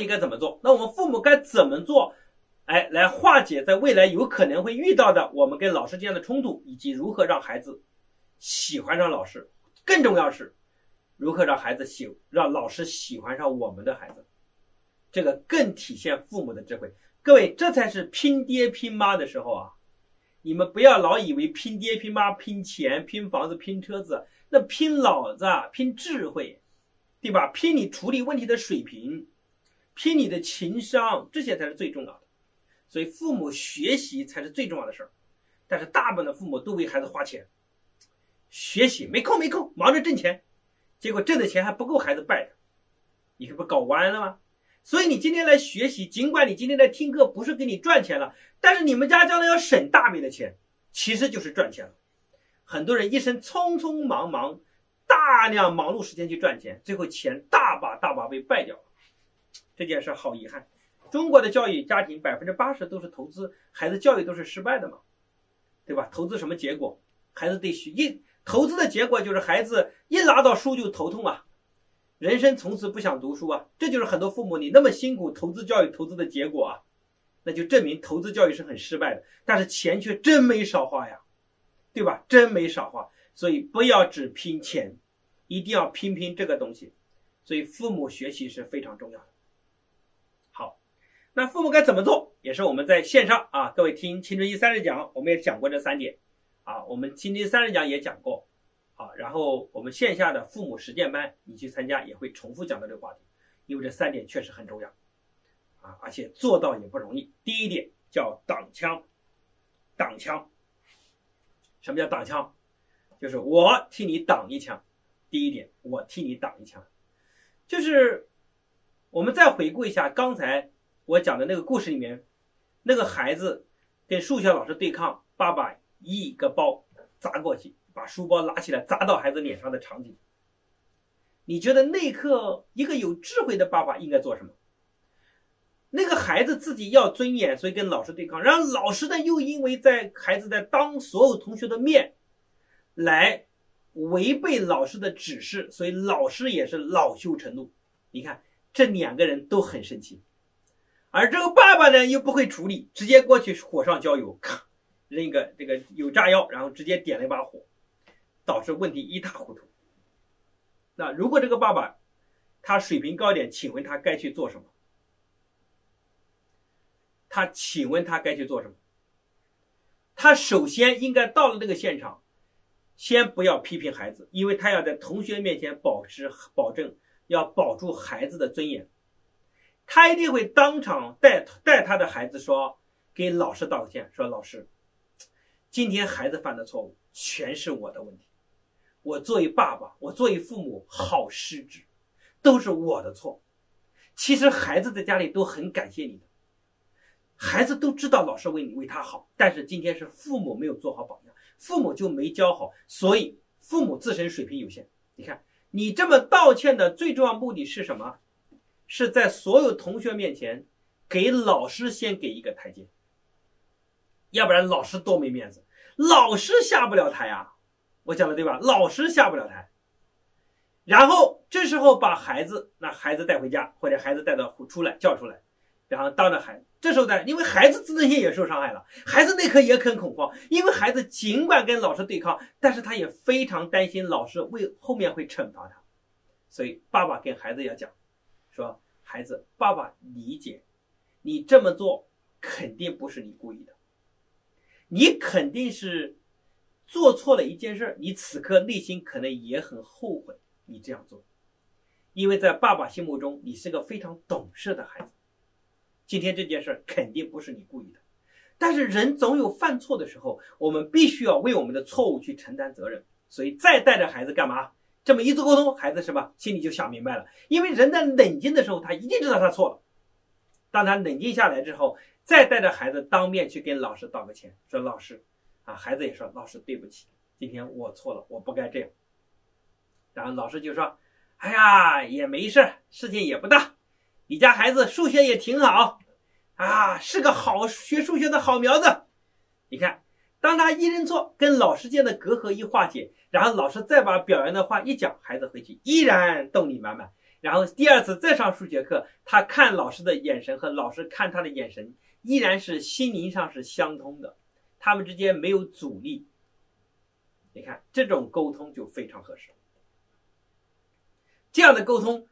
底该怎么做？那我们父母该怎么做？哎，来化解在未来有可能会遇到的我们跟老师之间的冲突，以及如何让孩子喜欢上老师。更重要是，如何让孩子喜让老师喜欢上我们的孩子，这个更体现父母的智慧。各位，这才是拼爹拼妈的时候啊！你们不要老以为拼爹拼妈、拼钱、拼房子、拼车子，那拼脑子、拼智慧，对吧？拼你处理问题的水平，拼你的情商，这些才是最重要的。所以，父母学习才是最重要的事儿，但是大部分的父母都为孩子花钱，学习没空没空，忙着挣钱，结果挣的钱还不够孩子败的，你这不搞歪了吗？所以你今天来学习，尽管你今天来听课不是给你赚钱了，但是你们家将来要省大笔的钱，其实就是赚钱了。很多人一生匆匆忙忙，大量忙碌时间去赚钱，最后钱大把大把被败掉了，这件事好遗憾。中国的教育家庭百分之八十都是投资，孩子教育都是失败的嘛，对吧？投资什么结果？孩子得学一投资的结果就是孩子一拿到书就头痛啊，人生从此不想读书啊，这就是很多父母你那么辛苦投资教育投资的结果啊，那就证明投资教育是很失败的，但是钱却真没少花呀，对吧？真没少花，所以不要只拼钱，一定要拼拼这个东西，所以父母学习是非常重要的。那父母该怎么做？也是我们在线上啊，各位听青春期三十讲，我们也讲过这三点啊。我们青春期三十讲也讲过啊。然后我们线下的父母实践班，你去参加也会重复讲到这个话题，因为这三点确实很重要啊，而且做到也不容易。第一点叫挡枪，挡枪。什么叫挡枪？就是我替你挡一枪。第一点，我替你挡一枪，就是我们再回顾一下刚才。我讲的那个故事里面，那个孩子跟数学老师对抗，爸爸一个包砸过去，把书包拿起来砸到孩子脸上的场景。你觉得那一刻一个有智慧的爸爸应该做什么？那个孩子自己要尊严，所以跟老师对抗，然后老师呢又因为在孩子在当所有同学的面来违背老师的指示，所以老师也是恼羞成怒。你看这两个人都很生气。而这个爸爸呢，又不会处理，直接过去火上浇油，咔，扔一个这个有炸药，然后直接点了一把火，导致问题一塌糊涂。那如果这个爸爸他水平高点，请问他该去做什么？他请问他该去做什么？他首先应该到了那个现场，先不要批评孩子，因为他要在同学面前保持保证，要保住孩子的尊严。他一定会当场带带他的孩子说，给老师道歉，说老师，今天孩子犯的错误全是我的问题，我作为爸爸，我作为父母好失职，都是我的错。其实孩子在家里都很感谢你的，孩子都知道老师为你为他好，但是今天是父母没有做好榜样，父母就没教好，所以父母自身水平有限。你看，你这么道歉的最重要目的是什么？是在所有同学面前，给老师先给一个台阶，要不然老师多没面子，老师下不了台啊！我讲的对吧？老师下不了台。然后这时候把孩子，那孩子带回家，或者孩子带到出来叫出来，然后当着孩子，这时候呢，因为孩子自尊心也受伤害了，孩子那刻也很恐慌，因为孩子尽管跟老师对抗，但是他也非常担心老师为后面会惩罚他，所以爸爸跟孩子要讲。说孩子，爸爸理解，你这么做肯定不是你故意的，你肯定是做错了一件事，你此刻内心可能也很后悔你这样做，因为在爸爸心目中你是个非常懂事的孩子。今天这件事肯定不是你故意的，但是人总有犯错的时候，我们必须要为我们的错误去承担责任。所以再带着孩子干嘛？这么一次沟通，孩子是吧，心里就想明白了。因为人在冷静的时候，他一定知道他错了。当他冷静下来之后，再带着孩子当面去跟老师道个歉，说：“老师，啊，孩子也说，老师对不起，今天我错了，我不该这样。”然后老师就说：“哎呀，也没事，事情也不大。你家孩子数学也挺好，啊，是个好学数学的好苗子。你看。”当他一认错，跟老师间的隔阂一化解，然后老师再把表扬的话一讲，孩子回去依然动力满满，然后第二次再上数学课，他看老师的眼神和老师看他的眼神依然是心灵上是相通的，他们之间没有阻力。你看这种沟通就非常合适。这样的沟通，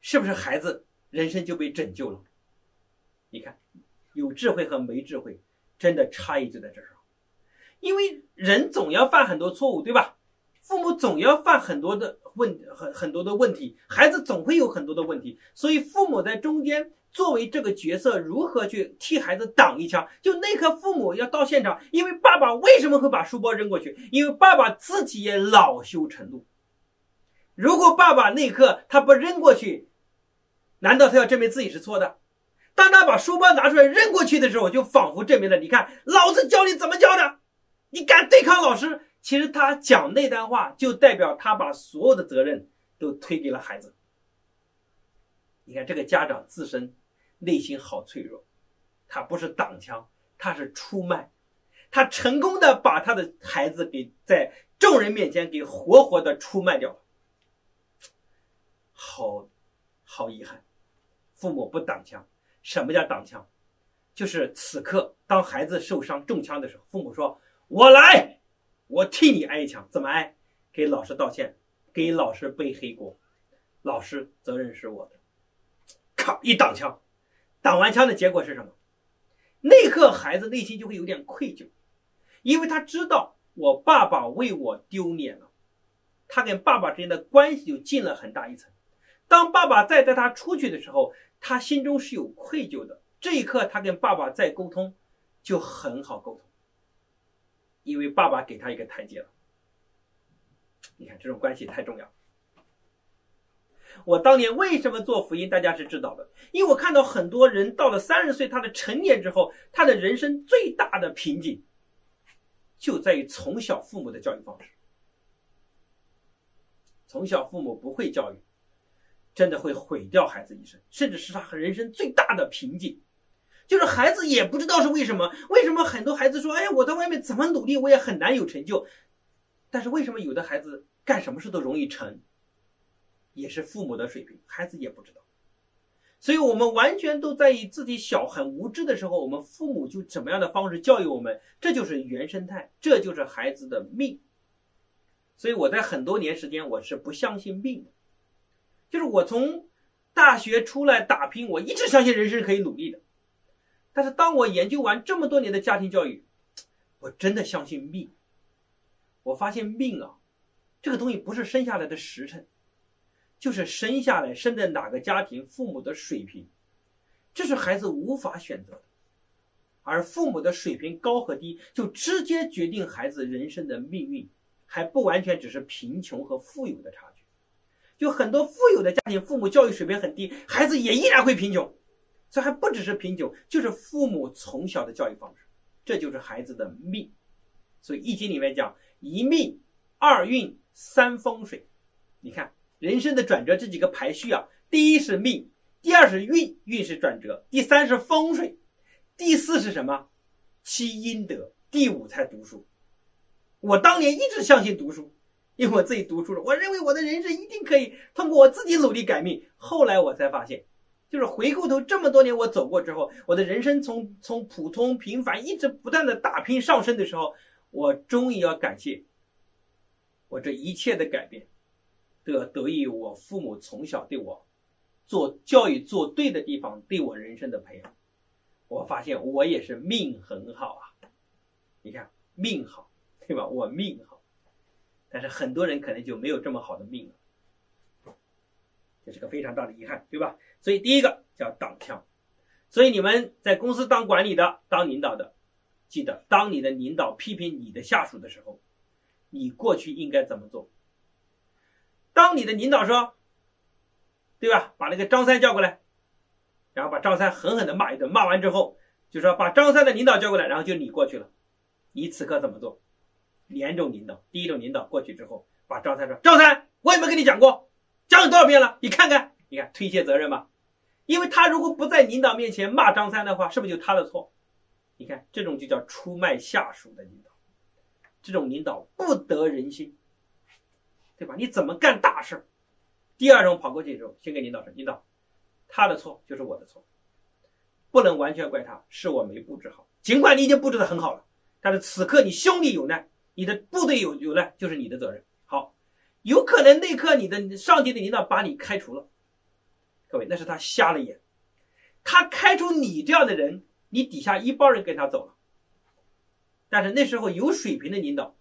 是不是孩子人生就被拯救了？你看，有智慧和没智慧，真的差异就在这上。因为人总要犯很多错误，对吧？父母总要犯很多的问很很多的问题，孩子总会有很多的问题，所以父母在中间作为这个角色，如何去替孩子挡一枪？就那刻，父母要到现场，因为爸爸为什么会把书包扔过去？因为爸爸自己也恼羞成怒。如果爸爸那刻他不扔过去，难道他要证明自己是错的？当他把书包拿出来扔过去的时候，就仿佛证明了：你看，老子教你怎么教的，你敢对抗老师？其实他讲那段话，就代表他把所有的责任都推给了孩子。你看这个家长自身内心好脆弱，他不是挡枪，他是出卖，他成功的把他的孩子给在众人面前给活活的出卖掉了。好，好遗憾，父母不挡枪。什么叫挡枪？就是此刻当孩子受伤中枪的时候，父母说：“我来。”我替你挨一枪，怎么挨？给老师道歉，给老师背黑锅，老师责任是我的。靠一挡枪，挡完枪的结果是什么？那刻孩子内心就会有点愧疚，因为他知道我爸爸为我丢脸了，他跟爸爸之间的关系就近了很大一层。当爸爸再带他出去的时候，他心中是有愧疚的。这一刻他跟爸爸再沟通，就很好沟通。因为爸爸给他一个台阶了，你看这种关系太重要。我当年为什么做福音，大家是知道的，因为我看到很多人到了三十岁，他的成年之后，他的人生最大的瓶颈就在于从小父母的教育方式。从小父母不会教育，真的会毁掉孩子一生，甚至是他人生最大的瓶颈。就是孩子也不知道是为什么，为什么很多孩子说：“哎呀，我在外面怎么努力，我也很难有成就。”但是为什么有的孩子干什么事都容易成？也是父母的水平，孩子也不知道。所以，我们完全都在于自己小很无知的时候，我们父母就怎么样的方式教育我们，这就是原生态，这就是孩子的命。所以，我在很多年时间，我是不相信命的。就是我从大学出来打拼，我一直相信人是可以努力的。但是当我研究完这么多年的家庭教育，我真的相信命。我发现命啊，这个东西不是生下来的时辰，就是生下来生在哪个家庭，父母的水平，这是孩子无法选择的。而父母的水平高和低，就直接决定孩子人生的命运，还不完全只是贫穷和富有的差距。就很多富有的家庭，父母教育水平很低，孩子也依然会贫穷。这还不只是品酒，就是父母从小的教育方式，这就是孩子的命。所以《易经》里面讲一命、二运、三风水。你看人生的转折这几个排序啊，第一是命，第二是运，运是转折，第三是风水，第四是什么？积阴德，第五才读书。我当年一直相信读书，因为我自己读书了，我认为我的人生一定可以通过我自己努力改命。后来我才发现。就是回过头这么多年我走过之后，我的人生从从普通平凡一直不断的打拼上升的时候，我终于要感谢我这一切的改变，都要得益于我父母从小对我做教育做对的地方，对我人生的培养。我发现我也是命很好啊，你看命好，对吧？我命好，但是很多人可能就没有这么好的命了，这是个非常大的遗憾，对吧？所以第一个叫挡枪，所以你们在公司当管理的、当领导的，记得当你的领导批评你的下属的时候，你过去应该怎么做？当你的领导说，对吧？把那个张三叫过来，然后把张三狠狠的骂一顿，骂完之后就说把张三的领导叫过来，然后就你过去了，你此刻怎么做？两种领导，第一种领导过去之后，把张三说：“张三，我有没跟你讲过？讲了多少遍了？你看看，你看推卸责任吧。”因为他如果不在领导面前骂张三的话，是不是就他的错？你看，这种就叫出卖下属的领导，这种领导不得人心，对吧？你怎么干大事第二种跑过去之后，先给领导说：“领导，他的错就是我的错，不能完全怪他，是我没布置好。尽管你已经布置的很好了，但是此刻你兄弟有难，你的部队有有难，就是你的责任。有可能那刻你的上级的领导把你开除了，各位，那是他瞎了眼，他开除你这样的人，你底下一帮人跟他走了。但是那时候有水平的领导，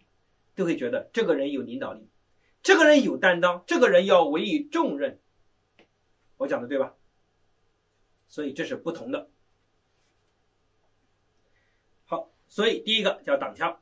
都会觉得这个人有领导力。”这个人有担当，这个人要委以重任，我讲的对吧？所以这是不同的。好，所以第一个叫挡枪，